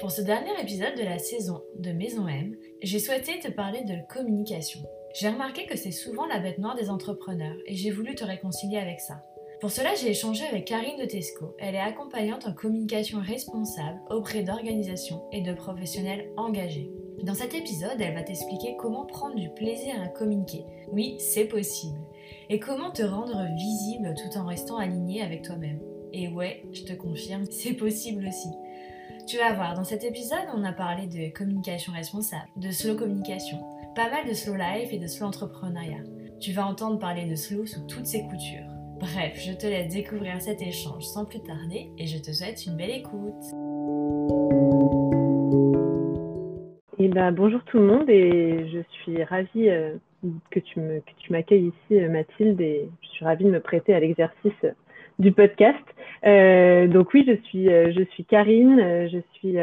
Pour ce dernier épisode de la saison de Maison M, j'ai souhaité te parler de communication. J'ai remarqué que c'est souvent la bête noire des entrepreneurs et j'ai voulu te réconcilier avec ça. Pour cela, j'ai échangé avec Karine de Tesco. Elle est accompagnante en communication responsable auprès d'organisations et de professionnels engagés. Dans cet épisode, elle va t'expliquer comment prendre du plaisir à communiquer. Oui, c'est possible. Et comment te rendre visible tout en restant aligné avec toi-même. Et ouais, je te confirme, c'est possible aussi. Tu vas voir, dans cet épisode, on a parlé de communication responsable, de slow communication, pas mal de slow life et de slow entrepreneuriat. Tu vas entendre parler de slow sous toutes ses coutures. Bref, je te laisse découvrir cet échange sans plus tarder et je te souhaite une belle écoute. Eh ben, bonjour tout le monde et je suis ravie euh, que tu m'accueilles ici euh, Mathilde et je suis ravie de me prêter à l'exercice du podcast. Euh, donc oui, je suis, je suis Karine, je suis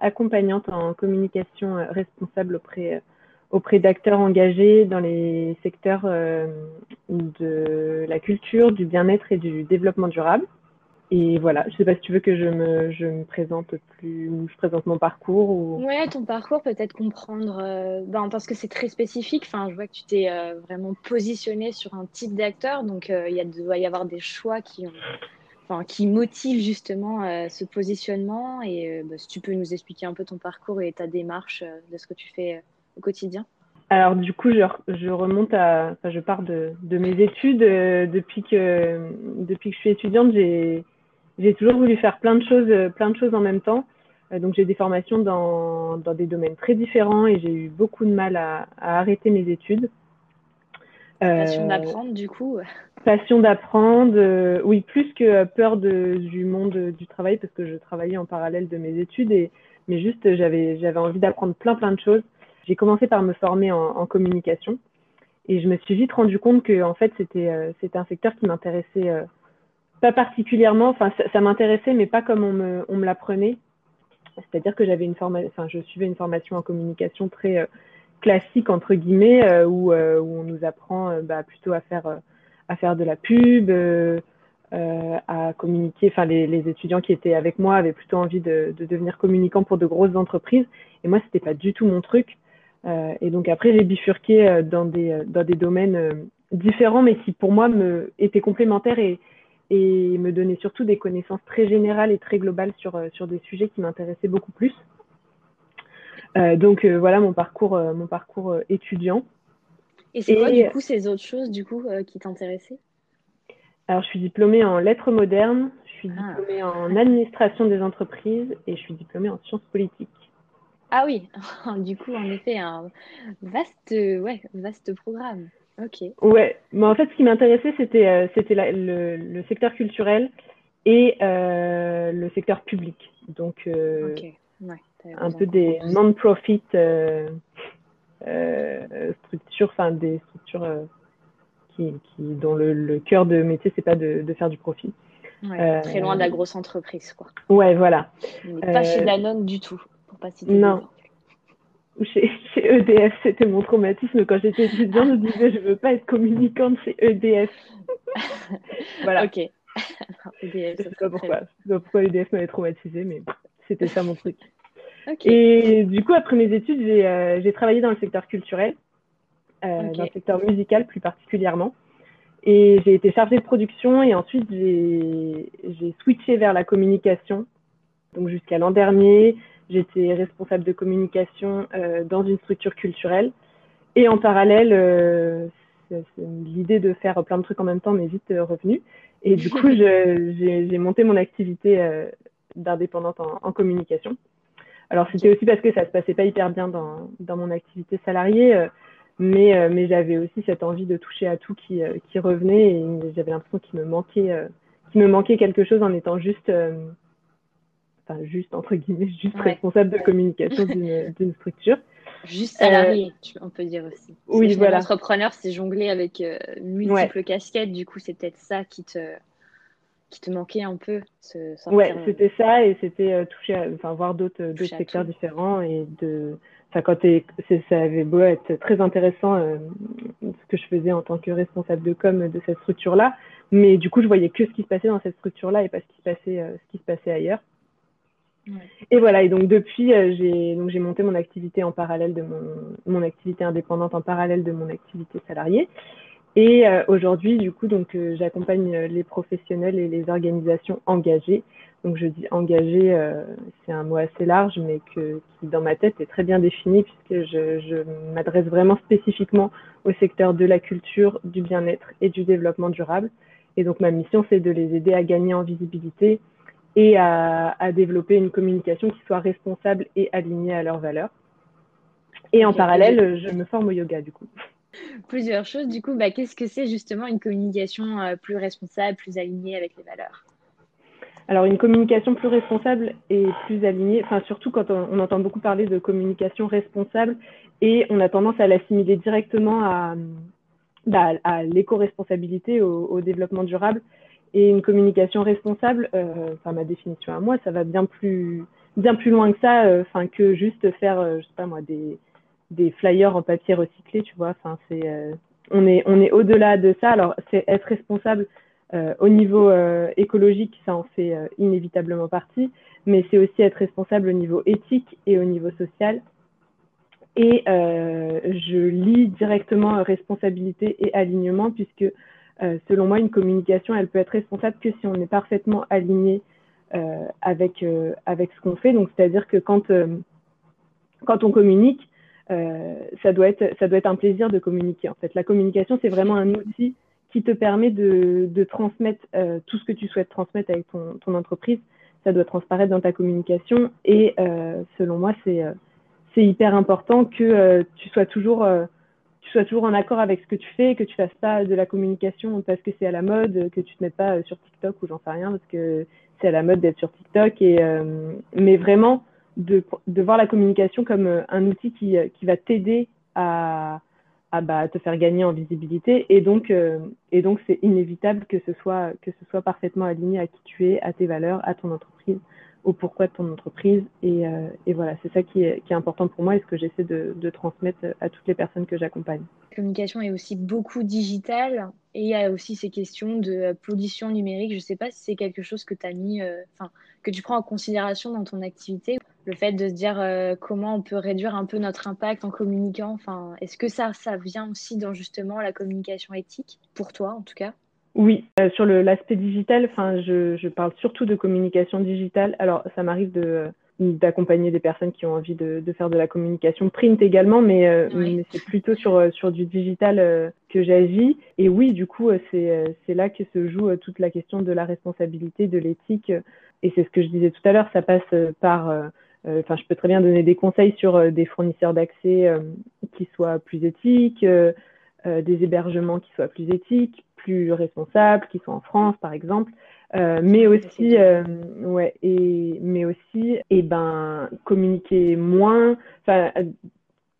accompagnante en communication responsable auprès auprès d'acteurs engagés dans les secteurs euh, de la culture, du bien-être et du développement durable. Et voilà, je ne sais pas si tu veux que je me, je me présente plus, je présente mon parcours. Ou... Ouais, ton parcours, peut-être comprendre, euh, ben, parce que c'est très spécifique. Enfin, je vois que tu t'es euh, vraiment positionné sur un type d'acteur, donc il y a, doit y avoir des choix qui, ont, enfin, qui motivent justement ce positionnement. Et ben, si tu peux nous expliquer un peu ton parcours et ta démarche de ce que tu fais au quotidien alors du coup, je, je remonte à, enfin, je pars de, de mes études. Euh, depuis que depuis que je suis étudiante, j'ai j'ai toujours voulu faire plein de choses, plein de choses en même temps. Euh, donc j'ai des formations dans, dans des domaines très différents et j'ai eu beaucoup de mal à, à arrêter mes études. Passion euh, d'apprendre du coup. Passion d'apprendre, oui plus que peur de, du monde du travail parce que je travaillais en parallèle de mes études et mais juste j'avais j'avais envie d'apprendre plein plein de choses j'ai commencé par me former en, communication et je me suis vite rendu compte que en fait c'était euh, un secteur qui m'intéressait euh, pas particulièrement. Enfin, ça, m'intéressait, mais pas comme on me l'apprenait. C'est-à-dire que j'avais une formation, enfin, je suivais une formation en communication très euh, classique entre guillemets où, où on nous apprend bah, plutôt à faire à faire de la pub. à communiquer. Enfin, les, étudiants qui étaient avec moi avaient plutôt envie de, de devenir communicants pour de grosses entreprises. Et moi, c'était pas du tout mon truc. Euh, et donc après, j'ai bifurqué euh, dans des, euh, dans des domaines différents, mais qui pour moi me, étaient complémentaires et, et me donnaient surtout des connaissances très générales et très globales sur, sur des sujets qui m'intéressaient beaucoup plus. donc voilà mon parcours, mon parcours étudiant. Et c'est quoi du coup ces autres choses du coup qui t'intéressaient? Alors je suis diplômée en lettres modernes, je suis ah. diplômée en administration des entreprises et je suis diplômée en sciences politiques. Ah oui, du coup, en effet, un vaste, ouais, vaste programme. Ok. Ouais, mais en fait, ce qui m'intéressait, c'était euh, c'était le, secteur culturel et euh, le secteur public. Donc, euh, un peu des non-profit structures, enfin des structures qui, qui, dont le, cœur de métier, c'est pas de, de, faire du profit. très loin de la grosse entreprise, quoi. Ouais, voilà. pas chez Danone du tout. Non. Chez, EDF, c'était mon traumatisme. Quand j'étais étudiante, je disais, je veux pas être communicante chez EDF. voilà. Ok. EDF, je sais pas pourquoi. sais pas pourquoi EDF m'avait traumatisée, mais c'était ça mon truc. Et du coup, après mes études, j'ai euh, travaillé dans le secteur culturel, euh, dans le secteur musical plus particulièrement. Et j'ai été chargée de production et ensuite j'ai switché vers la communication. Donc jusqu'à l'an dernier, J'étais responsable de communication euh, dans une structure culturelle. Et en parallèle, euh, l'idée de faire plein de trucs en même temps m'est vite euh, revenue. Et du coup, j'ai monté mon activité d'indépendante en, communication. Alors, c'était aussi parce que ça se passait pas hyper bien dans, dans mon activité salariée, mais, mais j'avais aussi cette envie de toucher à tout qui, qui revenait et j'avais l'impression qu'il me manquait, qu'il me manquait quelque chose en étant juste enfin juste entre guillemets, juste responsable de communication d'une structure. Juste salarié, euh, on peut dire aussi. oui, voilà. Entrepreneur, c'est jongler avec euh, multiples casquettes. Du coup, c'est peut-être ça qui te, qui te manquait un peu. Ce, ouais, euh, c'était ça et c'était toucher, enfin voir d'autres secteurs différents et de. Enfin, quand ça avait beau être très intéressant ce que je faisais en tant que responsable de com de cette structure-là, mais du coup, je voyais que ce qui se passait dans cette structure-là et pas ce qui se passait, ce qui se passait ailleurs. Et voilà, et donc depuis, j'ai donc j'ai monté mon activité en parallèle de mon, mon activité indépendante en parallèle de mon activité salariée. Et aujourd'hui, du coup, donc j'accompagne les professionnels et les organisations engagées donc je dis engagé, euh, c'est un mot assez large, mais que, qui dans ma tête est très bien défini puisque je, je m'adresse vraiment spécifiquement au secteur de la culture, du bien-être et du développement durable. Et donc ma mission, c'est de les aider à gagner en visibilité et à, à, développer une communication qui soit responsable et alignée à leurs valeurs. Et en parallèle, je me forme au yoga du coup. Plusieurs choses. Du coup, bah, qu'est-ce que c'est justement une communication euh, plus responsable, plus alignée avec les valeurs? Alors, une communication plus responsable et plus alignée, enfin, surtout quand on, entend beaucoup parler de communication responsable et on a tendance à l'assimiler directement à, bah, à l'éco-responsabilité, au, développement durable. Et une communication responsable, euh, enfin, ma définition à moi, ça va bien plus, bien plus loin que ça, euh, enfin, que juste faire, euh, je sais pas moi, des, flyers en papier recyclé, tu vois. Enfin, c'est, on est, on est au-delà de ça. Alors, c'est être responsable au niveau écologique, ça en fait inévitablement partie, mais c'est aussi être responsable au niveau éthique et au niveau social. Et je lis directement responsabilité et alignement, puisque selon moi, une communication, elle peut être responsable que si on est parfaitement aligné avec, avec ce qu'on fait. Donc, c'est-à-dire que quand, quand on communique, ça, doit être, ça doit être un plaisir de communiquer. En fait, la communication, c'est vraiment un outil qui te permet de, de transmettre euh, tout ce que tu souhaites transmettre avec ton, ton, entreprise. Ça doit transparaître dans ta communication et euh, selon moi, c'est euh, hyper important que euh, tu sois toujours tu sois toujours en accord avec ce que tu fais, que tu fasses pas de la communication parce que c'est à la mode, que tu te mettes pas sur TikTok ou j'en sais rien parce que c'est à la mode d'être sur TikTok et mais vraiment de, voir la communication comme un outil qui, qui va t'aider à, bah, te faire gagner en visibilité. Et donc, euh, et donc, c'est inévitable que ce soit que ce soit parfaitement aligné à qui tu es, à tes valeurs, à ton entreprise, au pourquoi de ton entreprise. Et, euh, et voilà, c'est ça qui est, qui est, important pour moi et ce que j'essaie de, transmettre à toutes les personnes que j'accompagne. Communication est aussi beaucoup digitale et il y a aussi ces questions de pollution numérique. Je ne sais pas si c'est quelque chose que tu as mis, euh, enfin, que tu prends en considération dans ton activité le fait de se dire euh, comment on peut réduire un peu notre impact en communiquant. Enfin, est-ce que ça, ça vient aussi dans justement la communication éthique, pour toi en tout cas? Oui, euh, sur l'aspect digital, enfin, je, je, parle surtout de communication digitale. Alors, ça m'arrive de d'accompagner des personnes qui ont envie de, de, faire de la communication print également, mais, euh, mais c'est plutôt sur, sur du digital que j'agis. Et oui, du coup, c'est là que se joue toute la question de la responsabilité, de l'éthique. Et c'est ce que je disais tout à l'heure, ça passe par euh, enfin, je peux très bien donner des conseils sur euh, des fournisseurs d'accès euh, qui soient plus éthiques, des hébergements qui soient plus éthiques, plus responsables, qui soient en France, par exemple. Euh, mais aussi, euh, ouais, et mais aussi, et eh ben, communiquer moins, enfin,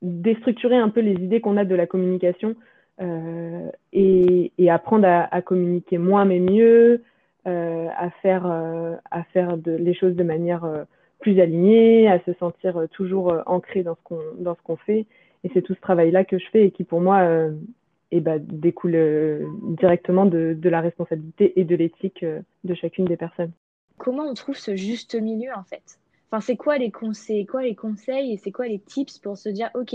déstructurer un peu les idées qu'on a de la communication euh, et, et, apprendre à, à, communiquer moins mais mieux, à faire, à faire de, les choses de manière plus aligné, à se sentir euh, toujours euh, ancré dans ce qu'on dans ce qu'on fait. Et c'est tout ce travail-là que je fais et qui pour moi euh, eh ben, découle euh, directement de, la responsabilité et de l'éthique de chacune des personnes. Comment on trouve ce juste milieu en fait? Enfin, c'est quoi les conseils, quoi conseils et c'est quoi les tips pour se dire ok,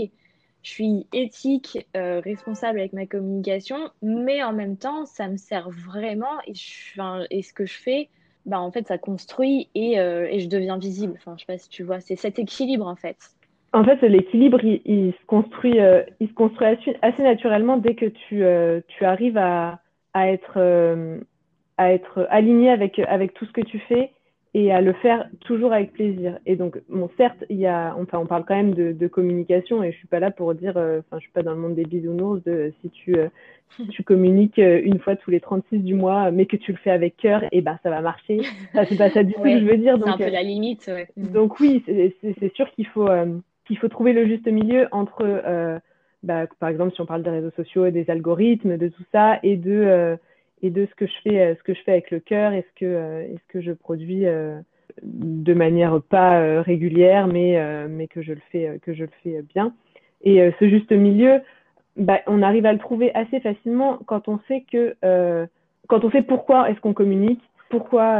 je suis éthique, euh, responsable avec ma communication, mais en même temps, ça me sert vraiment et, ce que je fais, bah, en fait, ça construit et, euh, et je deviens visible. Enfin, je sais pas si tu vois, c'est cet équilibre en fait. En fait, l'équilibre, il, il, se construit, euh, il se construit assez, naturellement dès que tu, euh, tu arrives à, à être, euh, à être aligné avec, avec tout ce que tu fais et à le faire toujours avec plaisir. Et donc, bon, certes, il y a, enfin, on parle quand même de, de communication et je suis pas là pour dire, euh, enfin, je suis pas dans le monde des bisounours de si tu, euh, si tu communiques euh, une fois tous les 36 du mois, mais que tu le fais avec cœur, et eh ben, ça va marcher. Ça, c'est pas ça du tout que je veux dire. C'est un peu la limite, ouais. Donc oui, c'est sûr qu'il faut, qu'il faut trouver le juste milieu entre, bah, par exemple, si on parle des réseaux sociaux, des algorithmes, de tout ça, et de et de ce que je fais, euh, ce que je fais avec le cœur et ce que, euh, est ce que je produis euh, de manière pas régulière, mais, mais que je le fais, que je le fais bien. Et ce juste milieu, bah, on arrive à le trouver assez facilement quand on sait que, quand on sait pourquoi est-ce qu'on communique, pourquoi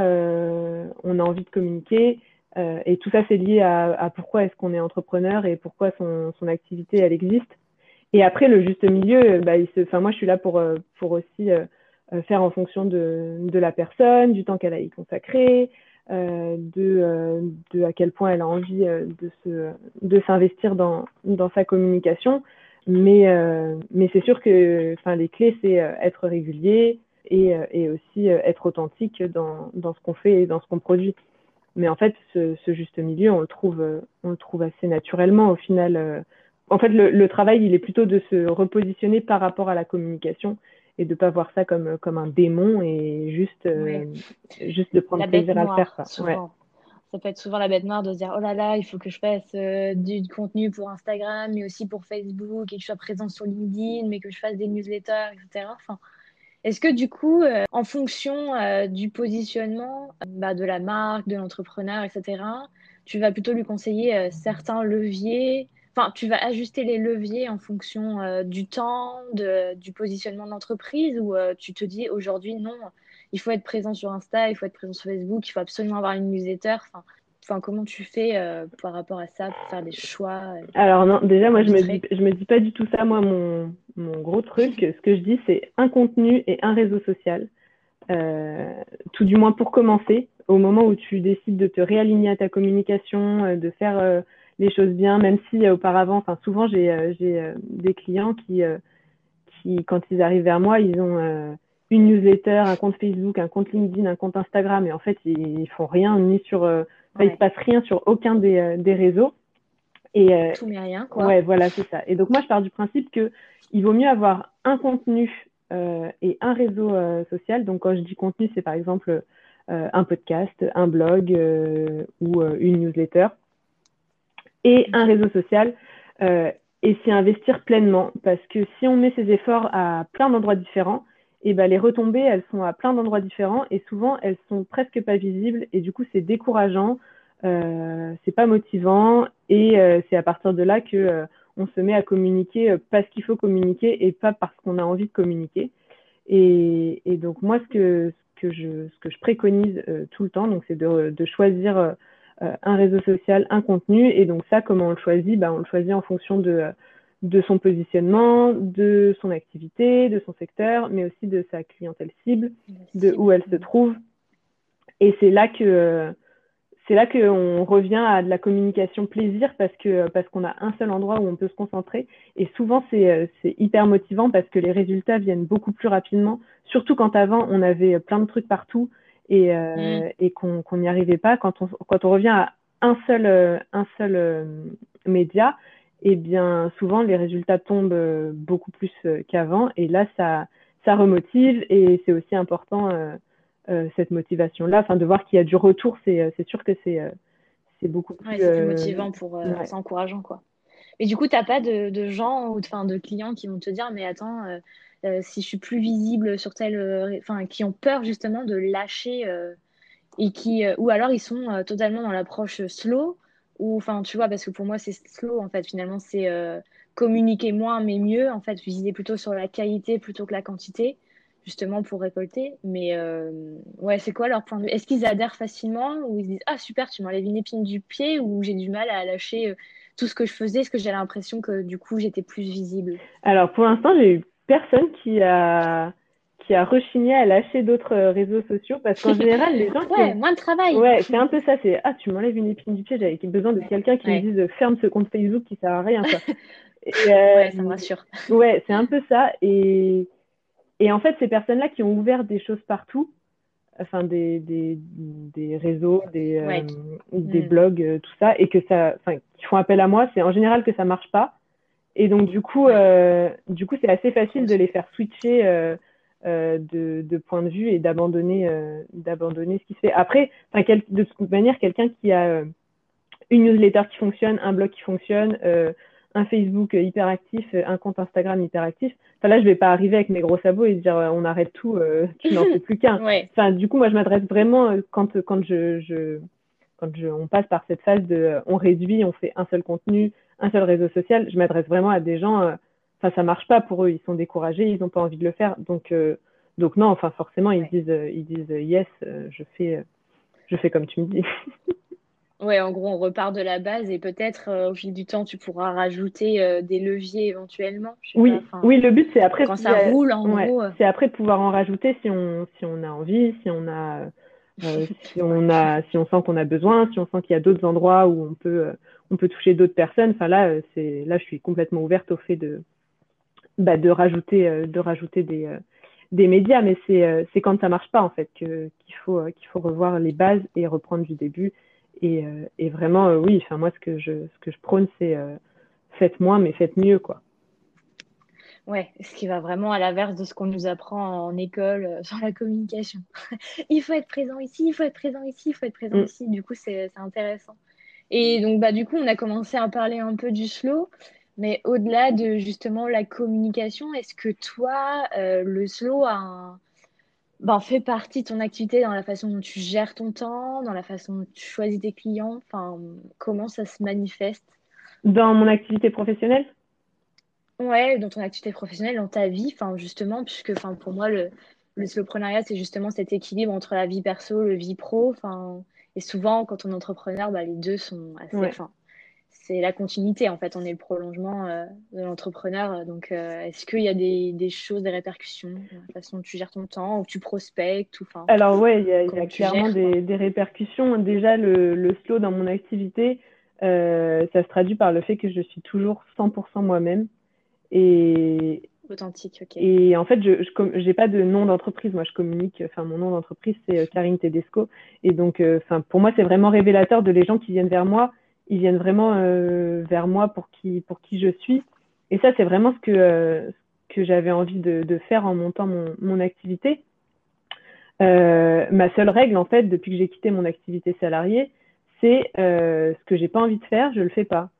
on a envie de communiquer, et tout ça, c'est lié à, pourquoi est-ce qu'on est entrepreneur et pourquoi son, activité, elle existe. Et après, le juste milieu, bah, il se, moi, je suis là pour, pour aussi faire en fonction de, de, la personne, du temps qu'elle a y consacré, euh, de, euh, de, à quel point elle a envie euh, de, se, de s'investir dans, dans sa communication. Mais, mais c'est sûr que les clés, c'est être régulier et, et aussi être authentique dans, dans ce qu'on fait et dans ce qu'on produit. Mais en fait, ce, ce, juste milieu, on le trouve, on le trouve assez naturellement au final. En fait, le, le, travail, il est plutôt de se repositionner par rapport à la communication et de pas voir ça comme, comme un démon et juste, euh, juste de prendre plaisir à le faire. Ça peut être souvent la bête noire de se dire oh là là, il faut que je fasse euh, du, contenu pour Instagram, mais aussi pour Facebook, et que je sois présente sur LinkedIn, mais que je fasse des newsletters, etc. Enfin, est-ce que du coup, euh, en fonction du positionnement bah, de la marque, de l'entrepreneur, etc., tu vas plutôt lui conseiller certains leviers? Enfin, tu vas ajuster les leviers en fonction euh, du temps, du positionnement de l'entreprise, ou euh, tu te dis aujourd'hui non, il faut être présent sur Insta, il faut être présent sur Facebook, il faut absolument avoir une newsletter? Enfin, enfin comment tu fais euh, par rapport à ça pour faire des choix Alors non, déjà moi je me dis, je me dis pas du tout ça. Moi mon, mon gros truc, ce que je dis c'est un contenu et un réseau social. tout du moins pour commencer, au moment où tu décides de te réaligner à ta communication, de faire les choses bien, même si euh, auparavant, enfin souvent j'ai euh, euh, des clients qui, qui, quand ils arrivent vers moi, ils ont une newsletter, un compte Facebook, un compte LinkedIn, un compte Instagram, et en fait ils, font rien ni sur, euh, il se passe rien sur aucun des, des réseaux. Et tout mais rien quoi. Ouais, voilà, c'est ça. Et donc moi je pars du principe que il vaut mieux avoir un contenu et un réseau social. Donc quand je dis contenu, c'est par exemple un podcast, un blog ou une newsletter et un réseau social euh, et s'y investir pleinement. Parce que si on met ses efforts à plein d'endroits différents, et ben les retombées, elles sont à plein d'endroits différents et souvent elles sont presque pas visibles et du coup c'est décourageant, euh, c'est pas motivant et euh, c'est à partir de là que euh, on se met à communiquer euh, parce qu'il faut communiquer et pas parce qu'on a envie de communiquer. Et, et, donc moi ce que ce que je ce que je préconise tout le temps, donc c'est de, de choisir euh, un réseau social, un contenu. Et donc ça, comment on le choisit? Bah, On le choisit en fonction de, de son positionnement, de son activité, de son secteur, mais aussi de sa clientèle cible, de où elle se trouve. Et c'est là que c'est là qu'on revient à de la communication plaisir parce que parce qu'on a un seul endroit où on peut se concentrer. Et souvent c'est hyper motivant parce que les résultats viennent beaucoup plus rapidement. Surtout quand avant on avait plein de trucs partout et, euh, mm. et qu'on n'y arrivait pas. Quand on, quand on revient à un seul, euh, un seul euh, média, et eh bien souvent les résultats tombent beaucoup plus qu'avant. Et là, ça, ça remotive et c'est aussi important cette motivation-là, enfin de voir qu'il y a du retour, c'est sûr que c'est c'est beaucoup plus, plus motivant pour c'est encourageant quoi. Mais du coup, tu n'as pas de, de gens ou de, de clients qui vont te dire mais attends euh, si je suis plus visible sur tel, euh, enfin, qui ont peur justement de lâcher euh, et qui, ou alors ils sont totalement dans l'approche slow, ou enfin, tu vois, parce que pour moi c'est slow en fait. Finalement, c'est communiquer moins mais mieux. En fait, viser plutôt sur la qualité plutôt que la quantité justement pour récolter. Mais ouais, c'est quoi leur point de vue? Est-ce qu'ils adhèrent facilement ou ils disent Ah super, tu m'enlèves une épine du pied ou j'ai du mal à lâcher tout ce que je faisais? Est-ce que j'ai l'impression que du coup j'étais plus visible? Alors pour l'instant, j'ai eu personne qui a qui a rechigné à lâcher d'autres euh, réseaux sociaux parce qu'en général les gens ouais, moins de travail. Ouais c'est un peu ça c'est ah tu m'enlèves une épine du pied j'avais besoin de quelqu'un qui me dise ferme ce compte Facebook qui sert à rien quoi. et, euh, ouais ça me rassure. Ouais c'est un peu ça et et en fait ces personnes là qui ont ouvert des choses partout enfin des, des, des réseaux des euh, des mm. blogs tout ça et que ça enfin qui font appel à moi c'est en général que ça marche pas et donc, du coup, euh, du coup, c'est assez facile de les faire switcher euh, euh, de, de, point de vue et d'abandonner, euh, d'abandonner ce qui se fait. Après, de toute manière, quelqu'un qui a euh, une newsletter qui fonctionne, un blog qui fonctionne, un Facebook hyper actif, un compte Instagram hyper actif. Enfin là, je vais pas arriver avec mes gros sabots et dire on arrête tout, tu n'en fais plus qu'un. Enfin, du coup, moi, je m'adresse vraiment quand quand je, je quand je, on passe par cette phase de on réduit, on fait un seul contenu, un seul réseau social, je m'adresse vraiment à des gens, euh, enfin, ça marche pas pour eux, ils sont découragés, ils n'ont pas envie de le faire. Donc, euh, donc non, enfin, forcément, ils disent, euh, ils disent yes, je fais, je fais comme tu me dis. Ouais, en gros, on repart de la base et peut-être euh, au fil du temps, tu pourras rajouter euh, des leviers éventuellement. Oui, oui, le but c'est après quand ça roule en gros. Euh. C'est après de pouvoir en rajouter si on si on a envie, si on a si on a si on sent qu'on a besoin, si on sent qu'il y a d'autres endroits où on peut on peut toucher d'autres personnes. Enfin là, c'est là je suis complètement ouverte au fait de bah, de rajouter de rajouter des des médias, mais c'est quand ça marche pas en fait qu'il faut qu'il faut revoir les bases et reprendre du début euh, et, vraiment, euh, oui, enfin, moi, ce que je, ce que je prône, c'est euh, faites moins, mais faites mieux, quoi. Ouais, ce qui va vraiment à l'inverse de ce qu'on nous apprend en école sur la communication. il faut être présent ici, il faut être présent ici, il faut être présent mm. ici. Du coup, c'est intéressant. Et donc, bah, du coup, on a commencé à parler un peu du slow. Mais au-delà de justement la communication, est-ce que toi, le slow a un, ben, fait partie de ton activité dans la façon dont tu gères ton temps, dans la façon dont tu choisis tes clients enfin, Comment ça se manifeste? Dans mon activité professionnelle? Ouais, dans ton activité professionnelle, dans ta vie, enfin, justement, puisque enfin, pour moi, le, le slowpreneuriat, c'est justement cet équilibre entre la vie perso, le vie pro. Enfin, et souvent, quand on est entrepreneur, bah, les deux sont assez. Ouais c'est la continuité en fait. On est le prolongement euh, de l'entrepreneur. Donc, euh, est-ce qu'il y a des, choses, des répercussions, la façon dont tu gères ton temps, ou tu prospectes ou, Alors, ouais, il y a, clairement des, répercussions. Déjà, le, slow dans mon activité, euh, ça se traduit par le fait que je suis toujours 100% moi-même. Et, authentique. ok. Et en fait, je n'ai pas de nom d'entreprise. Moi, je communique. Enfin, mon nom d'entreprise, c'est Karine Tedesco. Et donc, enfin, pour moi, c'est vraiment révélateur de les gens qui viennent vers moi ils viennent vraiment euh, vers moi pour qui, pour qui je suis. Et ça, c'est vraiment ce que, euh, que j'avais envie de, faire en montant mon, mon activité. Euh, ma seule règle, en fait, depuis que j'ai quitté mon activité salariée, c'est ce que j'ai pas envie de faire, je le fais pas.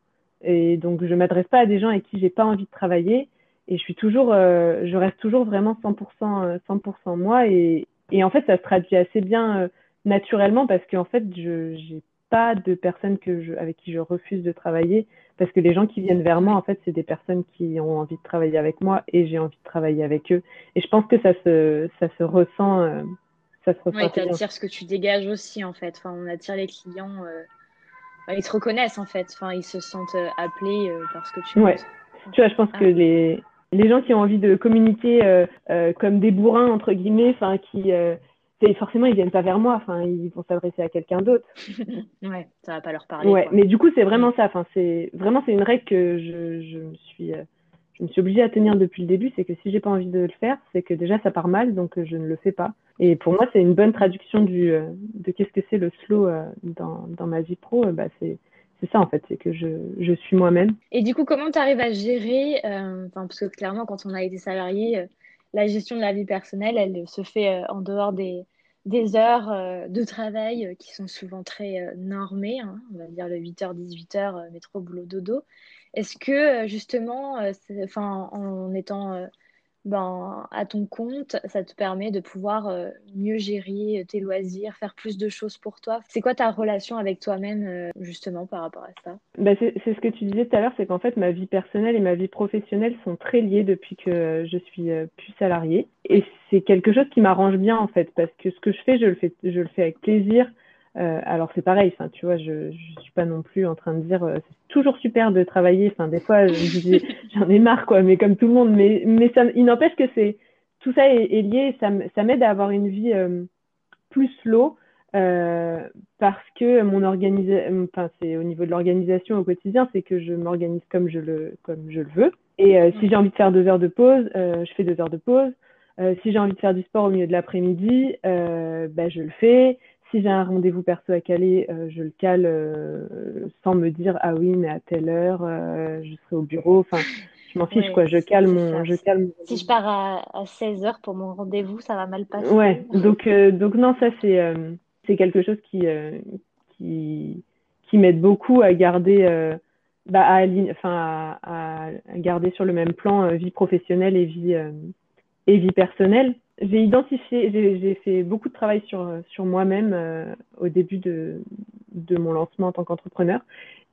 Et donc, je m'adresse pas à des gens avec qui j'ai pas envie de travailler. Et je suis toujours, je reste toujours vraiment 100%, 100% moi. Et, et en fait, ça se traduit assez bien naturellement parce qu'en fait, je j'ai pas de personnes que je, avec qui je refuse de travailler parce que les gens qui viennent vers moi, en fait, c'est des personnes qui ont envie de travailler avec moi et j'ai envie de travailler avec eux. Et je pense que ça se, ça se ressent. Euh, ça se ressent. Ouais, tu attires ce que tu dégages aussi, en fait. Enfin, on attire les clients. Euh, ils te reconnaissent, en fait. Enfin, ils se sentent euh, appelés parce que tu. Ouais. Tu vois, je pense que ah. les, les gens qui ont envie de communiquer comme des bourrins, entre guillemets, enfin, qui forcément ils viennent pas vers moi, enfin ils vont s'adresser à quelqu'un d'autre. ouais, ça va pas leur parler. Ouais, mais du coup c'est vraiment ça. Enfin c'est vraiment c'est une règle que je, je, me suis euh, je me suis obligée à tenir depuis le début, c'est que si j'ai pas envie de le faire, c'est que déjà ça part mal, donc euh, je ne le fais pas. Et pour moi c'est une bonne traduction du euh, de qu'est-ce que c'est le slow dans, dans ma vie pro. bah c'est c'est ça en fait, c'est que je, je suis moi-même. Et du coup, comment tu arrives à gérer, parce que clairement, quand on a été salarié, la gestion de la vie personnelle, elle se fait en dehors des, des heures euh, de travail euh, qui sont souvent très euh, normées, hein, on va dire le 8h, 18h, métro, boulot, dodo. Est-ce que justement, en étant ben, à ton compte, ça te permet de pouvoir euh, mieux gérer tes loisirs, faire plus de choses pour toi. C'est quoi ta relation avec toi-même euh, justement par rapport à ça? Bah c'est, ce que tu disais tout à l'heure, c'est qu'en fait ma vie personnelle et ma vie professionnelle sont très liées depuis que je suis euh, plus salariée. Et c'est quelque chose qui m'arrange bien en fait, parce que ce que je fais, je le fais, je le fais avec plaisir. Euh, alors c'est pareil, enfin tu vois, je je suis pas non plus en train de dire euh, c'est toujours super de travailler. Enfin des fois j'en ai marre quoi, mais comme tout le monde. Mais mais ça, il n'empêche que c'est tout ça est, est lié. Ça ça m'aide à avoir une vie euh, plus slow parce que mon organisation, enfin c'est au niveau de l'organisation au quotidien, c'est que je m'organise comme je le comme je le veux. Et si j'ai envie de faire deux heures de pause, je fais deux heures de pause. si j'ai envie de faire du sport au milieu de l'après-midi, bah, je le fais si j'ai un rendez-vous perso à caler, euh, je le cale euh, sans me dire ah oui mais à telle heure euh, je serai au bureau. Enfin, je m'en fiche quoi. Je cale mon, je calme. Si je pars à, 16 heures pour mon rendez-vous, ça va mal passer. Ouais. Donc donc non ça c'est c'est quelque chose qui qui qui m'aide beaucoup à garder bah, à, enfin, à, garder sur le même plan vie professionnelle et vie et vie personnelle j'ai identifié, j'ai fait beaucoup de travail sur, sur moi-même euh, au début de, de mon lancement en tant qu'entrepreneur.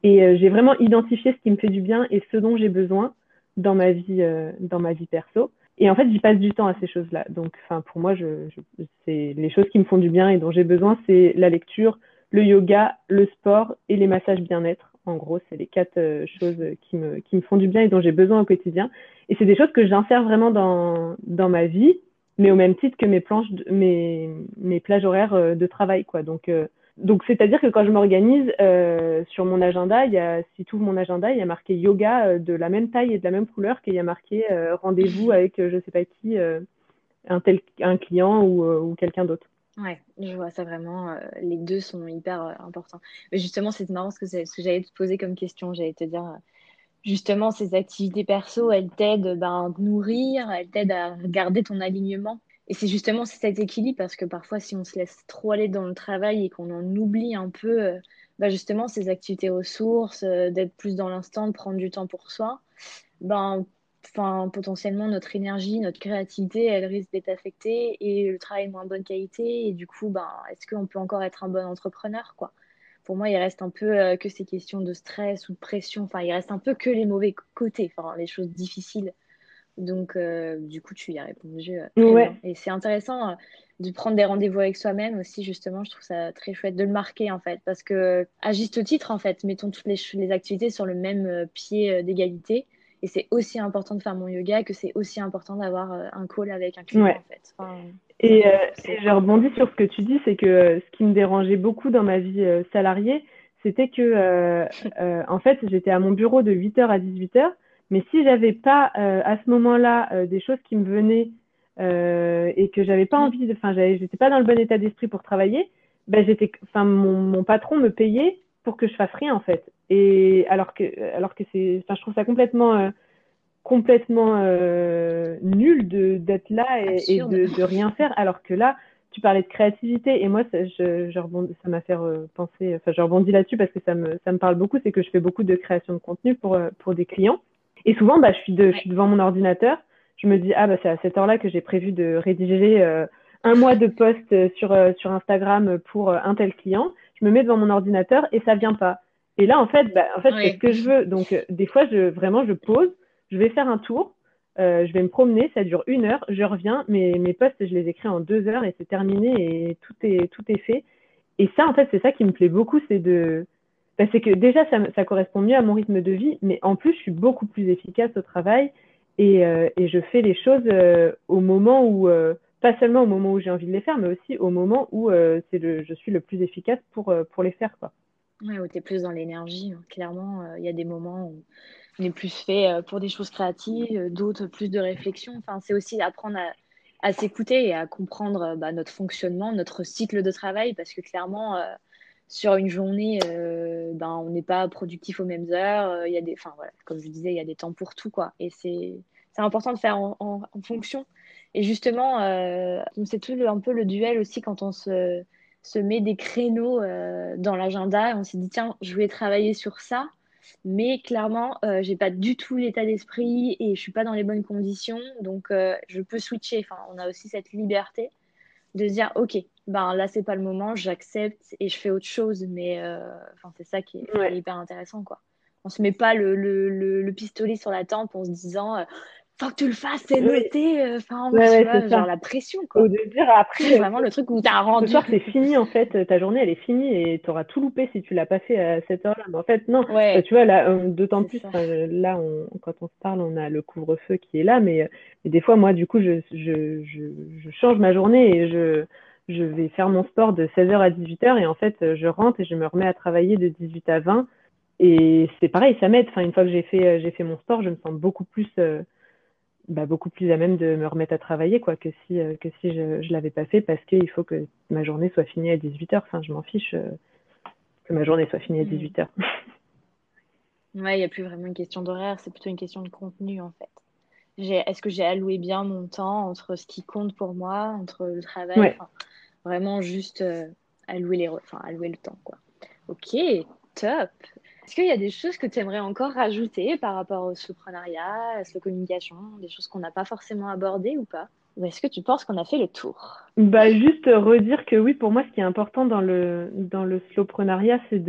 Et euh, j'ai vraiment identifié ce qui me fait du bien et ce dont j'ai besoin dans ma vie, euh, dans ma vie perso. Et en fait, j'y passe du temps à ces choses-là. Donc, enfin, pour moi, je, je c'est les choses qui me font du bien et dont j'ai besoin, c'est la lecture, le yoga, le sport et les massages bien-être. En gros, c'est les quatre euh, choses qui me, qui me font du bien et dont j'ai besoin au quotidien. Et c'est des choses que j'insère vraiment dans, dans ma vie, mais au même titre que mes planches, mes, mes plages horaires euh, de travail, quoi. Donc, euh, donc c'est-à-dire que quand je m'organise sur mon agenda, il y a, si ouvres mon agenda, il y a marqué yoga de la même taille et de la même couleur qu'il y a marqué rendez-vous avec je sais pas qui, un tel un client ou, ou quelqu'un d'autre. Ouais, je vois ça vraiment. Euh, les deux sont hyper euh, importants. Mais justement, c'est marrant ce que, ce que j'allais te poser comme question. J'allais te dire, euh, justement, ces activités perso, elles t'aident ben, à nourrir, elles t'aident à garder ton alignement. Et c'est justement cet équilibre parce que parfois, si on se laisse trop aller dans le travail et qu'on en oublie un peu, ben, justement, ces activités ressources, d'être plus dans l'instant, de prendre du temps pour soi, ben, potentiellement notre énergie, notre créativité, elle risque d'être affectée et le travail est moins bonne qualité. Et du coup, ben, est-ce qu'on peut encore être un bon entrepreneur quoi? Pour moi, il reste un peu euh, que ces questions de stress ou de pression. Enfin, il reste un peu que les mauvais côtés, enfin, les choses difficiles. Donc, euh, du coup, tu y as répondu. Euh, et c'est intéressant de prendre des rendez-vous avec soi-même aussi, justement. Je trouve ça très chouette de le marquer, en fait. Parce que, à juste titre, en fait, mettons toutes les, les activités sur le même pied d'égalité et c'est aussi important de faire mon yoga que c'est aussi important d'avoir euh, un call avec un client, en fait. et, euh, je rebondis sur ce que tu dis, c'est que euh, ce qui me dérangeait beaucoup dans ma vie salariée, c'était que, en fait, j'étais à mon bureau de 8h à 18h, mais si j'avais pas à ce moment-là des choses qui me venaient et que j'avais pas envie de, enfin, j'étais pas dans le bon état d'esprit pour travailler, ben j'étais, enfin, mon, mon patron me payait pour que je fasse rien en fait. Et alors que, alors que c'est, enfin, je trouve ça complètement, euh, complètement euh, nul de d'être là et, de, de, rien faire. Alors que là, tu parlais de créativité et moi, ça, je, je rebondis, ça m'a fait euh, penser, enfin, je rebondis là-dessus parce que ça me, ça me parle beaucoup. C'est que je fais beaucoup de création de contenu pour, pour des clients. Et souvent, bah, je suis, de, je suis devant mon ordinateur. Je me dis, ah, bah, c'est à cette heure-là que j'ai prévu de rédiger un mois de post sur, sur Instagram pour un tel client. Je me mets devant mon ordinateur et ça vient pas. Et là, en fait, bah, en fait, c'est ce que je veux. Donc, euh, des fois, je, vraiment, je pose, je vais faire un tour, euh, je vais me promener, ça dure une heure, je reviens, mes, mes posts, je les écris en deux heures et c'est terminé et tout est, tout est fait. Et ça, en fait, c'est ça qui me plaît beaucoup, c'est de. Bah, c'est que déjà, ça, ça, correspond mieux à mon rythme de vie, mais en plus, je suis beaucoup plus efficace au travail et, euh, et je fais les choses au moment où. pas seulement au moment où j'ai envie de les faire, mais aussi au moment où c'est le, je suis le plus efficace pour, pour les faire. Quoi. Ouais, où tu es plus dans l'énergie. Hein. Clairement, euh, il y a des moments où on est plus fait euh, pour des choses créatives, euh, d'autres plus de réflexion. Enfin, c'est aussi apprendre à, s'écouter et à comprendre bah, notre fonctionnement, notre cycle de travail, parce que clairement, sur une journée, ben, on n'est pas productif aux mêmes heures. Y a des, enfin, voilà, comme je disais, il y a des temps pour tout. Quoi. Et c'est important de faire en, en fonction. Et justement, c'est tout un peu le duel aussi quand on se se met des créneaux euh, dans l'agenda. Et on s'est dit tiens je vais travailler sur ça. Mais clairement euh, j'ai pas du tout l'état d'esprit et je suis pas dans les bonnes conditions. Donc euh, je peux switcher. Enfin on a aussi cette liberté de se dire ok ben là c'est pas le moment j'accepte et je fais autre chose. Mais enfin c'est ça qui est, hyper intéressant quoi. On se met pas le, le, le, pistolet sur la tempe en se disant faut que tu le fasses, c'est noté. Euh, enfin, ouais, genre la pression, quoi. Ou de dire après. C'est vraiment le truc où t'as rendu. Ce soir, c'est fini, en fait. Ta journée, elle est finie et t'auras tout loupé si tu l'as pas fait à cette heure-là. Mais en fait, non. Ouais. tu vois, là, euh, d'autant plus, là, on, quand on se parle, on a le couvre-feu qui est là. Mais, mais, des fois, moi, du coup, je, je, je, je change ma journée et je, je vais faire mon sport de 16h à 18h. Et en fait, je rentre et je me remets à travailler de 18 à 20. Et c'est pareil, ça m'aide. Enfin, une fois que j'ai fait, j'ai fait mon sport, je me sens beaucoup plus. Euh, bah, beaucoup plus à même de me remettre à travailler quoi, que si, euh, que si je ne l'avais pas fait parce qu'il faut que ma journée soit finie à 18h. Enfin, je m'en fiche euh, que ma journée soit finie à 18h. Mm. ouais, il n'y a plus vraiment une question d'horaire, c'est plutôt une question de contenu en fait. Est-ce que j'ai alloué bien mon temps entre ce qui compte pour moi, entre le travail? Vraiment juste euh, allouer, les enfin, allouer le temps. Quoi. Ok, top. Est-ce qu'il y a des choses que tu aimerais encore rajouter par rapport au soloprenariat, à la communication, des choses qu'on n'a pas forcément abordées ou pas? Ou est-ce que tu penses qu'on a fait le tour? Bah, Juste redire que oui, pour moi, ce qui est important dans le, dans le slowpreneuriat, c'est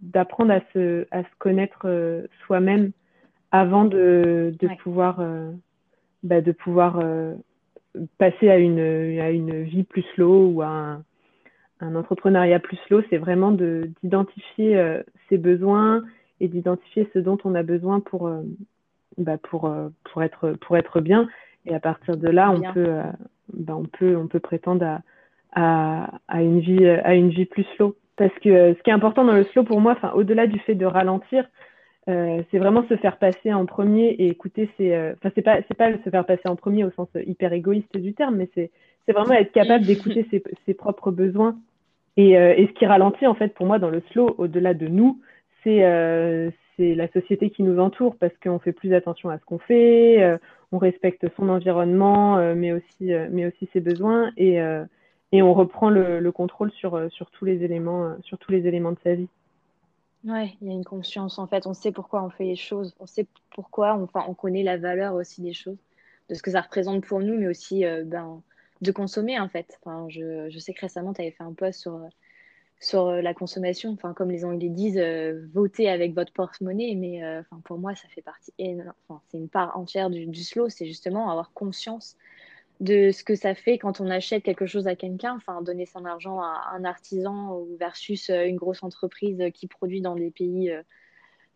d'apprendre à se, à se connaître euh, soi-même avant de, de pouvoir, euh, bah, de pouvoir euh, passer à une, à une vie plus slow ou à un, un entrepreneuriat plus slow, c'est vraiment d'identifier ses besoins et d'identifier ce dont on a besoin pour, bah, pour, pour, être, pour être bien. Et à partir de là, on peut, bah, on peut, on peut prétendre à, à, à, une vie, à une vie plus slow. Parce que ce qui est important dans le slow pour moi, au-delà du fait de ralentir, euh, c'est vraiment se faire passer en premier et écouter ses. Euh, enfin, c'est pas c'est pas se faire passer en premier au sens hyper égoïste du terme, mais c'est c'est vraiment être capable d'écouter ses, ses, propres besoins. Et, euh, et, ce qui ralentit en fait pour moi dans le slow, au-delà de nous, c'est c'est la société qui nous entoure parce qu'on fait plus attention à ce qu'on fait, on respecte son environnement, mais aussi ses besoins et on reprend le, le contrôle sur tous les éléments de sa vie. Ouais, il y a une conscience en fait. On sait pourquoi on fait les choses. On sait pourquoi, on, enfin, on connaît la valeur aussi des choses, de ce que ça représente pour nous, mais aussi euh, ben, de consommer en fait. Enfin, je, je sais que récemment, tu avais fait un post sur, sur euh, la consommation. Enfin, comme les Anglais disent, euh, votez avec votre porte-monnaie. Mais enfin, pour moi, ça fait partie. Enfin, c'est une part entière du, slow. C'est justement avoir conscience de ce que ça fait quand on achète quelque chose à quelqu'un, enfin donner son argent à un artisan versus euh, une grosse entreprise qui produit dans des pays, euh,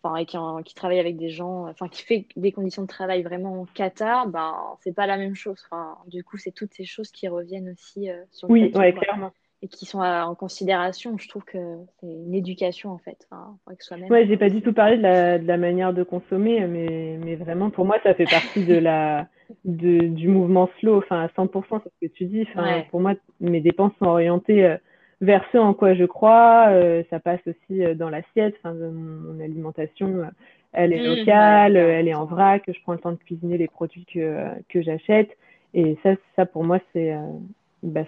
enfin et qui, travaille avec des gens, enfin qui fait des conditions de travail vraiment cata, ben c'est pas la même chose. Enfin, du coup, c'est toutes ces choses qui reviennent aussi euh, sur le Oui, ouais, clairement et qui sont en considération. Je trouve que c'est une éducation en fait, enfin, soi-même. Ouais, j'ai pas du tout parlé de la, de la, manière de consommer, mais, mais vraiment pour moi ça fait partie de la de, du mouvement slow, enfin à 100%, c'est ce que tu dis. Enfin, Pour moi, mes dépenses sont orientées euh, vers ce en quoi je crois. Euh, ça passe aussi euh, dans l'assiette, enfin, mon, alimentation, elle est mmh, locale, elle est en vrac. Je prends le temps de cuisiner les produits que, que j'achète. Et ça, ça pour moi, c'est bah,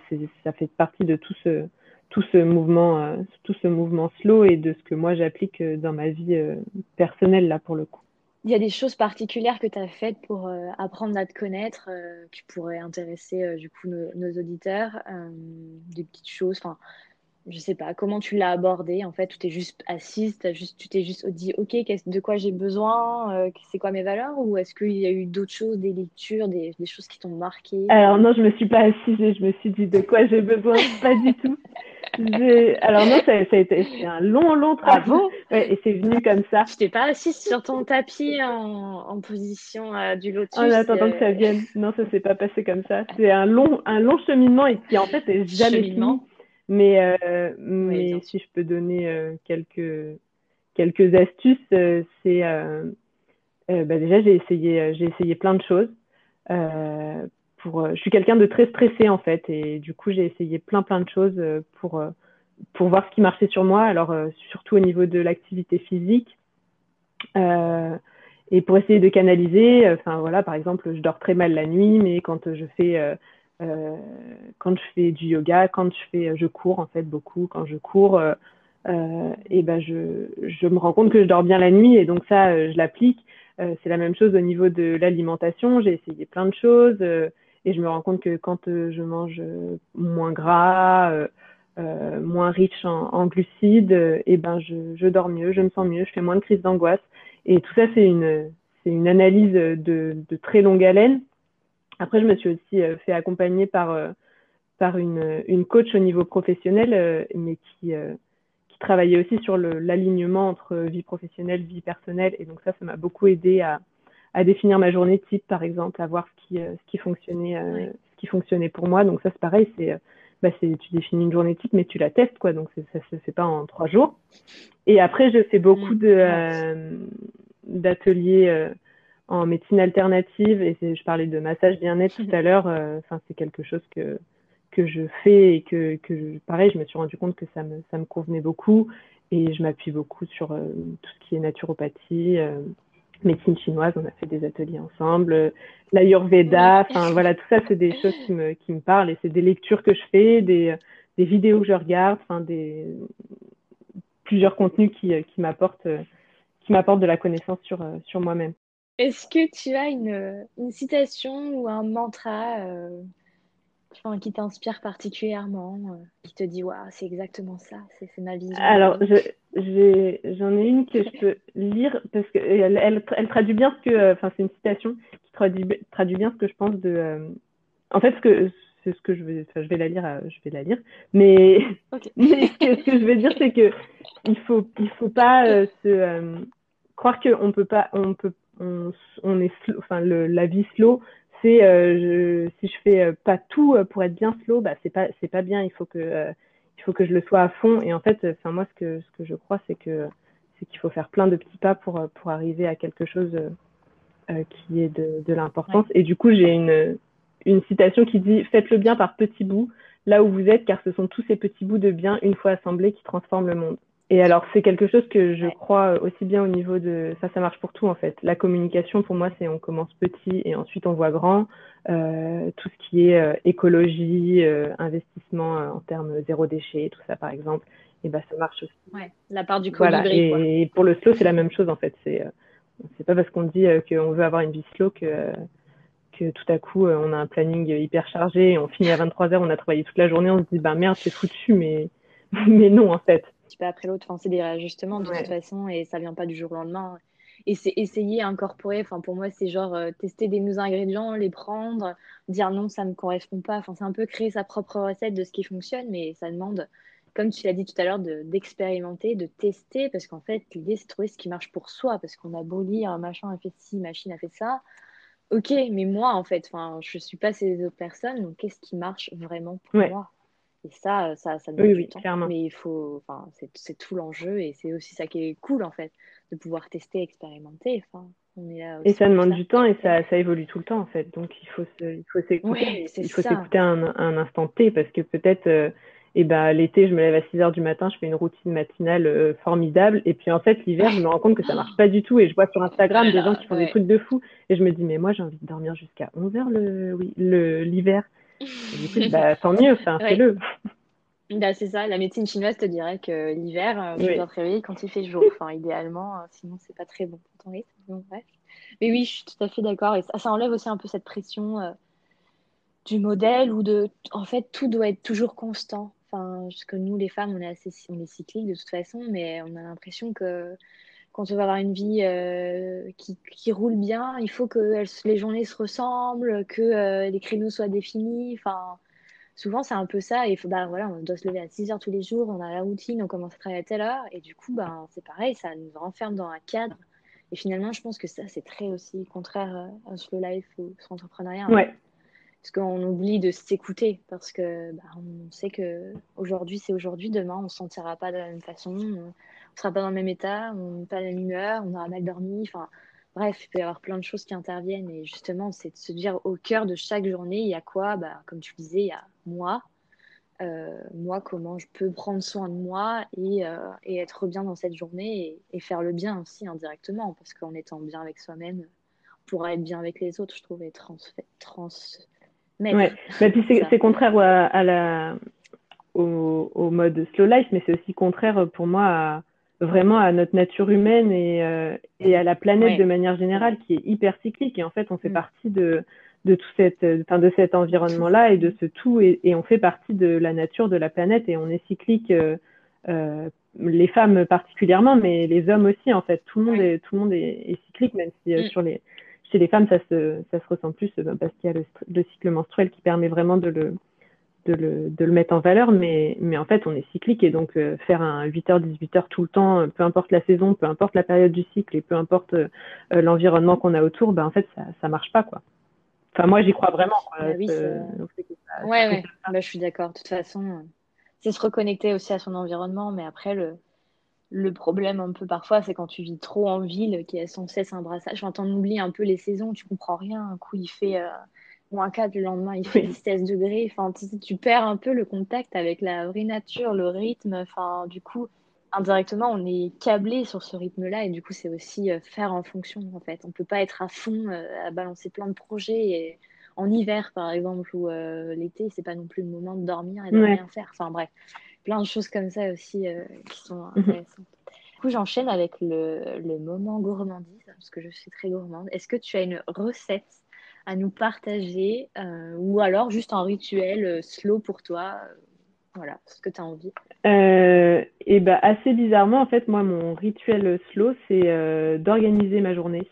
ça fait partie de tout ce, tout ce mouvement, euh, tout ce mouvement slow et de ce que moi j'applique euh, dans ma vie euh, personnelle là pour le coup. Il y a des choses particulières que tu as faites pour apprendre à te connaître qui pourraient intéresser du coup nos, nos auditeurs, des petites choses. Enfin, je sais pas, comment tu l'as abordé en fait Tu t'es juste assise, juste, tu t'es juste dit ok, de quoi j'ai besoin, euh, c'est quoi mes valeurs Ou est-ce qu'il y a eu d'autres choses, des lectures, des, des choses qui t'ont marqué? Alors non, je me suis pas assise et je me suis dit de quoi j'ai besoin, pas du tout. Alors non, ça, a été un long, long travail. Ah et c'est venu comme ça. Tu t'es pas assise sur ton tapis en, en position euh, du lotus En attendant que ça euh, vienne. Non, ça s'est pas passé comme ça. C'est un long, un long cheminement et qui en fait est jamais fini. Mais, euh, mais si je peux donner euh, quelques, quelques astuces, euh, c'est bah déjà j'ai essayé, j'ai essayé plein de choses. pour, je suis quelqu'un de très stressé en fait et du coup j'ai essayé plein plein de choses pour, pour voir ce qui marchait sur moi. Alors surtout au niveau de l'activité physique. et pour essayer de canaliser, enfin voilà, par exemple, je dors très mal la nuit, mais quand je fais euh, quand je fais du yoga, quand je fais, je cours en fait beaucoup. Quand je cours, euh, euh, et ben je, me rends compte que je dors bien la nuit et donc ça, je l'applique. c'est la même chose au niveau de l'alimentation. J'ai essayé plein de choses et je me rends compte que quand je mange moins gras, moins riche en, glucides, et ben je, dors mieux, je me sens mieux, je fais moins de crises d'angoisse. Et tout ça, c'est une, analyse de, très longue haleine après, je me suis aussi euh, fait accompagner par, euh, par une, une coach au niveau professionnel, euh, mais qui, qui travaillait aussi sur l'alignement entre vie professionnelle, vie personnelle. Et donc ça, ça m'a beaucoup aidé à, à définir ma journée type, par exemple, à voir ce qui, ce qui, fonctionnait, ce qui fonctionnait pour moi. Donc ça, c'est pareil, c'est bah, tu définis une journée type, mais tu la testes, quoi. Donc ça se fait pas en trois jours. Et après, je fais beaucoup mmh. d'ateliers en médecine alternative et je parlais de massage bien-être tout à l'heure. Euh, enfin, c'est quelque chose que que je fais et que, que pareil, je me suis rendu compte que ça me, ça me convenait beaucoup et je m'appuie beaucoup sur euh, tout ce qui est naturopathie, euh, médecine chinoise, on a fait des ateliers ensemble, l'ayurveda, enfin voilà, tout ça c'est des choses qui me, qui me parlent et c'est des lectures que je fais, des, des vidéos que je regarde, enfin des plusieurs contenus qui, qui m'apportent qui m'apportent de la connaissance sur, sur moi-même. Est-ce que tu as une, une, citation ou un mantra euh, qui t'inspire particulièrement, euh, qui te dit Waouh, c'est exactement ça, c'est ma vision? Alors, j'en ai, une que je peux lire parce qu'elle elle, elle, traduit bien ce que. Enfin, c'est une citation qui traduit, traduit bien ce que je pense de. en fait, ce que, c'est ce que je vais, je vais la lire, euh, je vais la lire. Mais, ce, que, je veux dire, c'est que il faut, il faut pas euh, se euh, croire qu'on peut pas, on peut, on, on est, enfin, le, la vie slow, c'est si je fais pas tout pour être bien slow, bah c'est pas, c'est pas bien. Il faut que, il faut que je le sois à fond. Et en fait, enfin moi, ce que, ce que je crois, c'est que, c'est qu'il faut faire plein de petits pas pour, pour arriver à quelque chose qui est de, de l'importance. Et du coup, j'ai une une citation qui dit Faites le bien par petits bouts, là où vous êtes, car ce sont tous ces petits bouts de bien, une fois assemblés, qui transforment le monde. Et alors, c'est quelque chose que je crois aussi bien au niveau de. Ça, ça marche pour tout, en fait. La communication, pour moi, c'est on commence petit et ensuite on voit grand. Euh, tout ce qui est euh, écologie, euh, investissement en termes zéro déchet, tout ça, par exemple, et ben, ça marche aussi. Ouais, la part du colibri. Voilà. Et, pour le slow, c'est la même chose, en fait. C'est c'est pas parce qu'on dit qu'on veut avoir une vie slow que que tout à coup, euh, on a un planning hyper chargé, on finit à 23h, on a travaillé toute la journée, on se dit, bah merde, c'est foutu, mais, mais non, en fait. Tu peux après l'autre, enfin, c'est des réajustements de toute façon, et ça vient pas du jour au lendemain. Et c'est essayer, incorporer, enfin, pour moi, c'est genre euh, tester des nouveaux ingrédients, les prendre, dire non, ça me correspond pas. Enfin, c'est un peu créer sa propre recette de ce qui fonctionne, mais ça demande, comme tu l'as dit tout à l'heure, d'expérimenter, de, tester, parce qu'en fait, l'idée, c'est de trouver ce qui marche pour soi, parce qu'on a beau lire, machin a fait ci, machine a fait ça. Ok, mais moi, en fait, je suis pas ces autres personnes, donc qu'est-ce qui marche vraiment pour moi? Et ça, ça, ça demande du temps. Clairement. Mais il faut, enfin, c'est tout l'enjeu et c'est aussi ça qui est cool, en fait, de pouvoir tester, expérimenter. Enfin, on est là et ça demande du temps et ça, ça, évolue tout le temps, en fait. Donc, il faut s'écouter. il faut s'écouter un, un, instant T parce que peut-être. Euh, et ben l'été, je me lève à 6 heures du matin, je fais une routine matinale euh, formidable. Et puis en fait, l'hiver, je me rends compte que ça marche pas du tout. Et je vois sur Instagram des gens qui font des trucs de fou. Et je me dis, mais moi, j'ai envie de dormir jusqu'à 11 heures le, oui, l'hiver. du coup, bah, tant mieux, enfin, fais-le. Bah, c'est ça, la médecine chinoise te dirait que l'hiver, euh, tu dois te réveiller quand il fait jour. Enfin, idéalement, euh, sinon, c'est pas très bon pour ton rythme. Mais oui, je suis tout à fait d'accord. Et ça, ça, enlève aussi un peu cette pression du modèle où de, en fait, tout doit être toujours constant. Enfin, parce que nous, les femmes, on est assez on est cycliques de toute façon, mais on a l'impression que quand on va avoir une vie euh, qui, qui, roule bien, il faut que les journées se ressemblent, que euh, les créneaux soient définis. Enfin, souvent, c'est un peu ça. il faut, bah, voilà, on doit se lever à 6 heures tous les jours, on a la routine, on commence à travailler à telle heure. Et du coup, bah, c'est pareil, ça nous renferme dans un cadre. Et finalement, je pense que ça, c'est très aussi contraire euh, à slow life ou à l'entrepreneuriat. Ouais parce qu'on oublie de s'écouter parce que bah, on sait que aujourd'hui c'est aujourd'hui, demain on ne se sentira pas de la même façon, on ne sera pas dans le même état, on n'a pas la même humeur, on aura mal dormi, enfin bref, il peut y avoir plein de choses qui interviennent et justement c'est de se dire au cœur de chaque journée il y a quoi, bah, comme tu disais, il y a moi, euh, moi comment je peux prendre soin de moi et, euh, et être bien dans cette journée et, faire le bien aussi indirectement parce qu'en étant bien avec soi-même, on pourra être bien avec les autres, je trouve, et trans, trans Ouais. Bah, puis c'est contraire à, la, au, mode slow life, mais c'est aussi contraire pour moi à, vraiment à notre nature humaine et, euh, et à la planète de manière générale qui est hyper cyclique. Et en fait, on fait mm. partie de, de tout cette, enfin, de cet environnement-là et de ce tout, et, et, on fait partie de la nature de la planète et on est cyclique. Euh, euh les femmes particulièrement, mais les hommes aussi, en fait. Tout le monde, est, tout le monde est, est cyclique, même si mm. sur les, chez les femmes, ça se, ça se ressent plus parce qu'il y a le, cycle menstruel qui permet vraiment de le, de le, de le, mettre en valeur, mais, mais en fait, on est cyclique et donc euh, faire un 8h, 18h tout le temps, euh, peu importe la saison, peu importe la période du cycle et peu importe l'environnement qu'on a autour, ben, en fait, ça ne marche pas. Quoi. Enfin, moi, j'y crois vraiment. Bah oui, ouais, bah, je suis d'accord. De toute façon, c'est se reconnecter aussi à son environnement, mais après, le, le problème un peu parfois, c'est quand tu vis trop en ville, qui est sans cesse un brassage. Enfin, t'en oublies un peu les saisons, tu comprends rien. Un coup, il fait euh, moins 4, le lendemain, il fait 16 degrés. Enfin, tu, perds un peu le contact avec la vraie nature, le rythme. Enfin, du coup, indirectement, on est câblé sur ce rythme-là. Et du coup, c'est aussi euh, faire en fonction, en fait. On peut pas être à fond, euh, à balancer plein de projets. Et en hiver, par exemple, ou l'été, c'est pas non plus le moment de dormir et de rien faire. Enfin, bref plein de choses comme ça aussi euh, qui sont mhm. intéressantes. Du coup, j'enchaîne avec le, le, moment gourmandise, parce que je suis très gourmande. Est-ce que tu as une recette à nous partager, euh, ou alors juste un rituel euh, slow pour toi voilà, ce que tu as envie. et bah, assez bizarrement, en fait, moi, mon rituel slow, c'est d'organiser ma journée.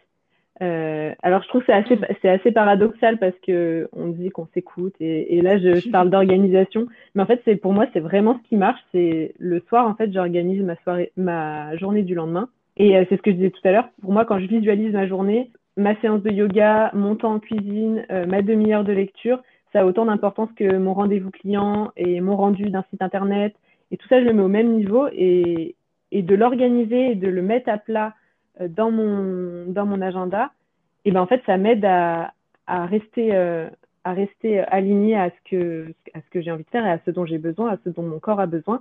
Euh, alors, je trouve que c'est assez, c'est assez paradoxal parce que on dit qu'on s'écoute et, et, là, je, parle d'organisation, mais en fait, c'est pour moi, c'est vraiment ce qui marche. C'est le soir, en fait, j'organise ma soirée, ma journée du lendemain. Et euh, c'est ce que je disais tout à l'heure. Pour moi, quand je visualise ma journée, ma séance de yoga, mon temps en cuisine, euh, ma demi-heure de lecture, ça a autant d'importance que mon rendez-vous client et mon rendu d'un site internet. Et tout ça, je le mets au même niveau et, de l'organiser et de le mettre à plat euh, dans mon, dans mon agenda, et ben en fait, ça m'aide à, à, rester, euh, à rester aligné à ce que, à ce que j'ai envie de faire et à ce dont j'ai besoin, à ce dont mon corps a besoin.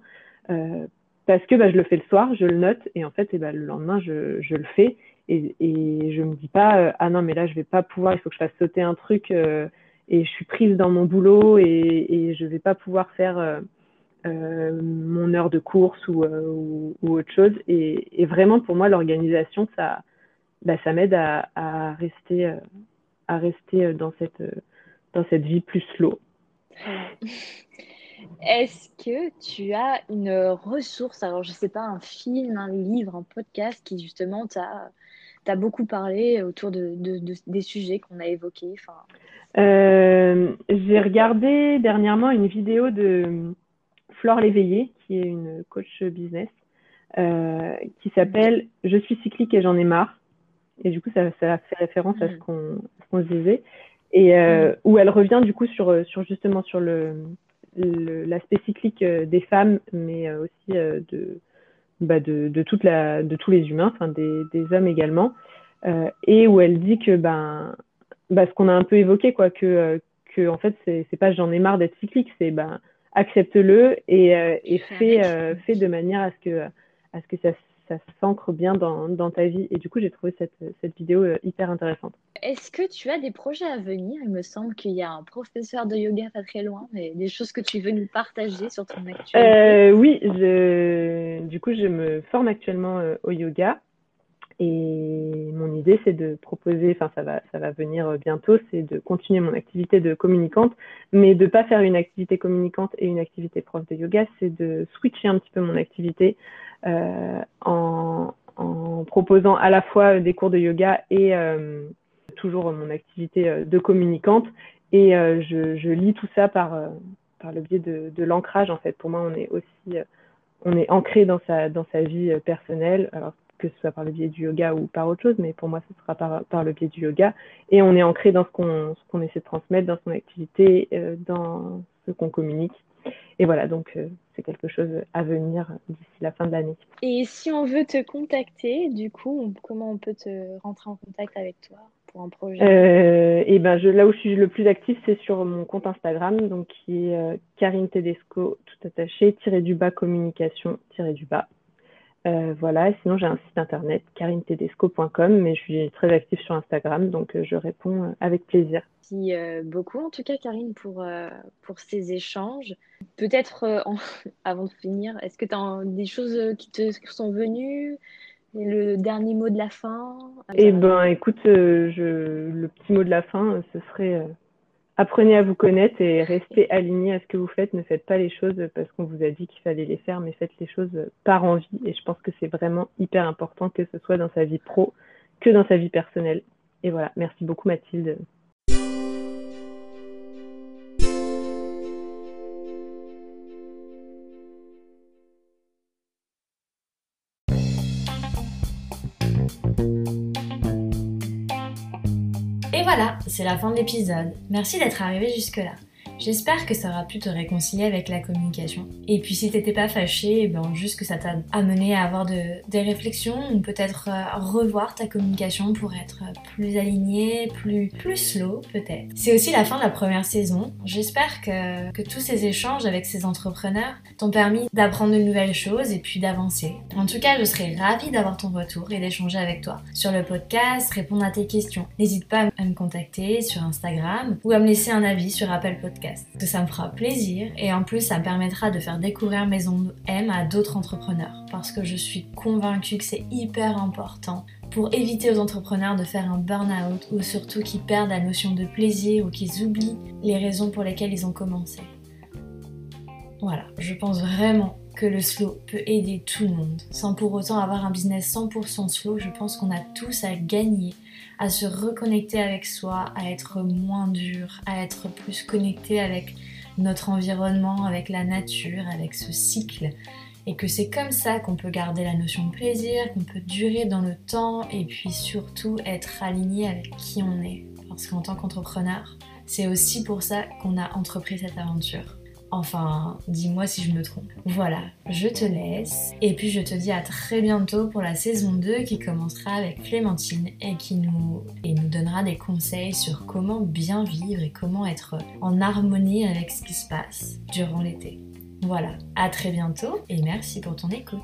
Parce que bah, je le fais le soir, je le note, et en fait, ben, le lendemain, je, je le fais. Et, et je me dis pas, euh, ah non, mais là, je vais pas pouvoir, il faut que je fasse sauter un truc, euh, et je suis prise dans mon boulot, et, et je vais pas pouvoir faire euh, mon heure de course ou, autre chose. Et, vraiment, pour moi, l'organisation, ça, bah, ça m'aide à, rester, à rester dans, cette, dans cette vie plus slow. Est-ce que tu as une ressource, alors je ne sais pas, un film, un livre, un podcast qui justement t'a beaucoup parlé autour de, de, de des sujets qu'on a évoqués euh, J'ai regardé dernièrement une vidéo de Flore Léveillé, qui est une coach business, euh, qui s'appelle Je suis cyclique et j'en ai marre. Et du coup, ça, ça fait référence à ce mm. qu'on qu se disait. Et euh, mm. où elle revient du coup sur, sur justement sur le, l'aspect cyclique des femmes, mais aussi de, bah de, de, toute la, de tous les humains, enfin des, des hommes également. et où elle dit que ben, bah, ce qu'on a un peu évoqué, quoi, que, que en fait, c'est pas j'en ai marre d'être cyclique, c'est ben, accepte-le et, euh, et fais, euh, fais de manière à ce que, à ce que ça, ça s'ancre bien dans, dans, ta vie. Et du coup, j'ai trouvé cette, cette vidéo euh, hyper intéressante. Est-ce que tu as des projets à venir? Il me semble qu'il y a un professeur de yoga pas très loin, mais des choses que tu veux nous partager sur ton actualité? euh, Oui, je, du coup, je me forme actuellement au yoga. Et mon idée, c'est de proposer, enfin ça va, ça va venir bientôt, c'est de continuer mon activité de communicante, mais de pas faire une activité communicante et une activité prof de yoga, c'est de switcher un petit peu mon activité euh, en, proposant à la fois des cours de yoga et euh, toujours mon activité euh, de communicante. Et euh, je, je, lis tout ça par, euh, par le biais de, de l'ancrage. En fait, pour moi, on est aussi on est ancré dans sa, dans sa vie personnelle. Alors, que ce soit par le biais du yoga ou par autre chose, mais pour moi, ce sera par, par le biais du yoga. Et on est ancré dans ce qu'on essaie de transmettre, dans son activité, euh, dans ce qu'on communique. Et voilà, donc euh, c'est quelque chose à venir d'ici la fin de l'année. Et si on veut te contacter, du coup, comment on peut te rentrer en contact avec toi pour un projet? Euh, Et ben, je, là où je suis le plus active, c'est sur mon compte Instagram, donc qui est euh, Karine Tedesco, tout attaché, tiré du bas communication, tiré du bas. Euh, voilà, sinon j'ai un site internet carinetedesco.com, mais je suis très active sur Instagram, donc euh, je réponds euh, avec plaisir. Merci beaucoup en tout cas Karine pour, pour ces échanges. Peut-être avant de finir, est-ce que tu as des choses qui te sont venues? Le dernier mot de la fin? Eh ben écoute, je, le petit mot de la fin, ce serait apprenez à vous connaître et restez aligné à ce que vous faites. Ne faites pas les choses parce qu'on vous a dit qu'il fallait les faire, mais faites les choses par envie. Et je pense que c'est vraiment hyper important que ce soit dans sa vie pro que dans sa vie personnelle. Et voilà, merci beaucoup Mathilde c'est la fin de l'épisode. Merci d'être arrivé jusque-là. J'espère que ça aura pu te réconcilier avec la communication. Et puis si t'étais pas fâché, eh ben juste que ça t'a amené à avoir de, des réflexions ou peut-être euh, revoir ta communication pour être plus alignée, plus, plus slow peut-être. C'est aussi la fin de la première saison. J'espère que, que tous ces échanges avec ces entrepreneurs t'ont permis d'apprendre de nouvelles choses et puis d'avancer. En tout cas, je serais ravie d'avoir ton retour et d'échanger avec toi sur le podcast, répondre à tes questions. N'hésite pas à me contacter sur Instagram ou à me laisser un avis sur Apple Que ça me fera plaisir et en plus ça me permettra de faire découvrir Maison M à d'autres entrepreneurs parce que je suis convaincue que c'est hyper important pour éviter aux entrepreneurs de faire un burn-out ou surtout qu'ils perdent la notion de plaisir ou qu'ils oublient les raisons pour lesquelles ils ont commencé. Voilà, je pense vraiment que le slow peut aider tout le monde. Sans pour autant avoir un business 100% slow, je pense qu'on a tous à gagner à se reconnecter avec soi, à être moins dur, à être plus connecté avec notre environnement, avec la nature, avec ce cycle. Et que c'est comme ça qu'on peut garder la notion de plaisir, qu'on peut durer dans le temps et puis surtout être aligné avec qui on est. Parce qu'en tant qu'entrepreneur, c'est aussi pour ça qu'on a entrepris cette aventure. Enfin, dis-moi si je me trompe. Voilà, je te laisse. Et puis je te dis à très bientôt pour la saison 2 qui commencera avec Clémentine et qui nous, et nous donnera des conseils sur comment bien vivre et comment être en harmonie avec ce qui se passe durant l'été. Voilà, à très bientôt et merci pour ton écoute.